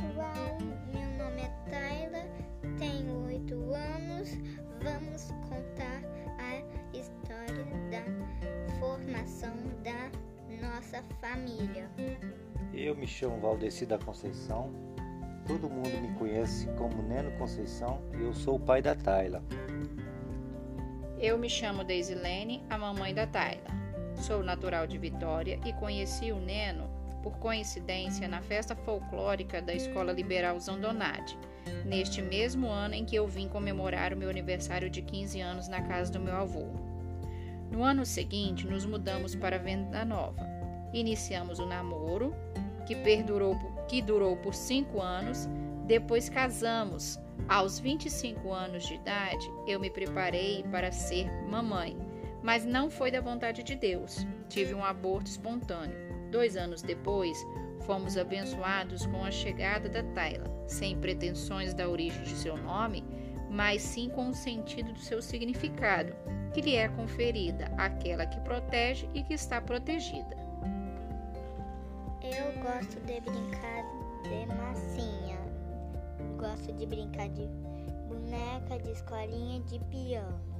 pessoal, meu nome é Tayla, tenho 8 anos. Vamos contar a história da formação da nossa família. Eu me chamo Valdeci da Conceição. Todo mundo me conhece como Neno Conceição e eu sou o pai da Tayla. Eu me chamo Deisilene, a mamãe da Tayla. Sou natural de Vitória e conheci o Neno por coincidência, na festa folclórica da Escola Liberal Zandonade, neste mesmo ano em que eu vim comemorar o meu aniversário de 15 anos na casa do meu avô. No ano seguinte, nos mudamos para Venda Nova. Iniciamos o namoro, que perdurou que durou por cinco anos. Depois casamos. Aos 25 anos de idade, eu me preparei para ser mamãe, mas não foi da vontade de Deus. Tive um aborto espontâneo. Dois anos depois, fomos abençoados com a chegada da Tayla, sem pretensões da origem de seu nome, mas sim com o sentido do seu significado, que lhe é conferida aquela que protege e que está protegida. Eu gosto de brincar de massinha. Gosto de brincar de boneca, de escolinha, de piano.